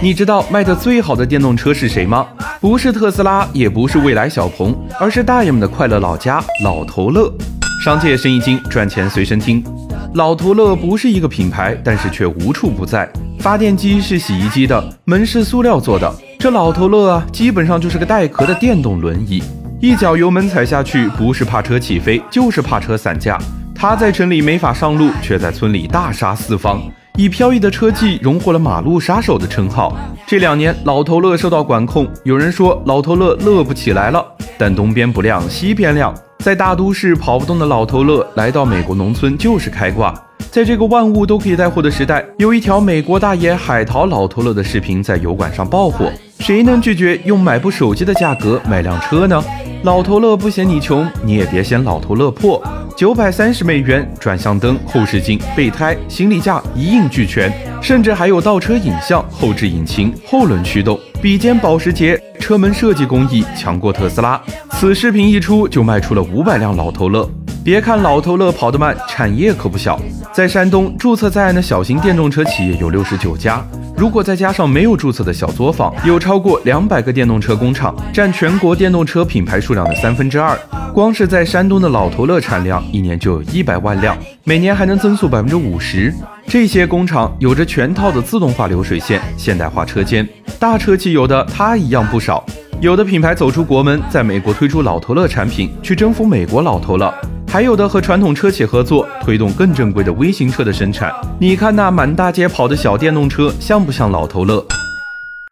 你知道卖的最好的电动车是谁吗？不是特斯拉，也不是蔚来小鹏，而是大爷们的快乐老家老头乐。商界生意经，赚钱随身听。老头乐不是一个品牌，但是却无处不在。发电机是洗衣机的，门是塑料做的。这老头乐啊，基本上就是个带壳的电动轮椅。一脚油门踩下去，不是怕车起飞，就是怕车散架。他在城里没法上路，却在村里大杀四方。以飘逸的车技荣获了“马路杀手”的称号。这两年，老头乐受到管控，有人说老头乐乐不起来了。但东边不亮西边亮，在大都市跑不动的老头乐，来到美国农村就是开挂。在这个万物都可以带货的时代，有一条美国大爷海淘老头乐的视频在油管上爆火。谁能拒绝用买部手机的价格买辆车呢？老头乐不嫌你穷，你也别嫌老头乐破。九百三十美元，转向灯、后视镜、备胎、行李架一应俱全，甚至还有倒车影像、后置引擎、后轮驱动、比肩保时捷，车门设计工艺强过特斯拉。此视频一出，就卖出了五百辆老头乐。别看老头乐跑得慢，产业可不小。在山东，注册在案的小型电动车企业有六十九家。如果再加上没有注册的小作坊，有超过两百个电动车工厂，占全国电动车品牌数量的三分之二。光是在山东的老头乐产量一年就有一百万辆，每年还能增速百分之五十。这些工厂有着全套的自动化流水线、现代化车间，大车企有的它一样不少。有的品牌走出国门，在美国推出老头乐产品，去征服美国老头乐。还有的和传统车企合作，推动更正规的微型车的生产。你看那满大街跑的小电动车，像不像老头乐？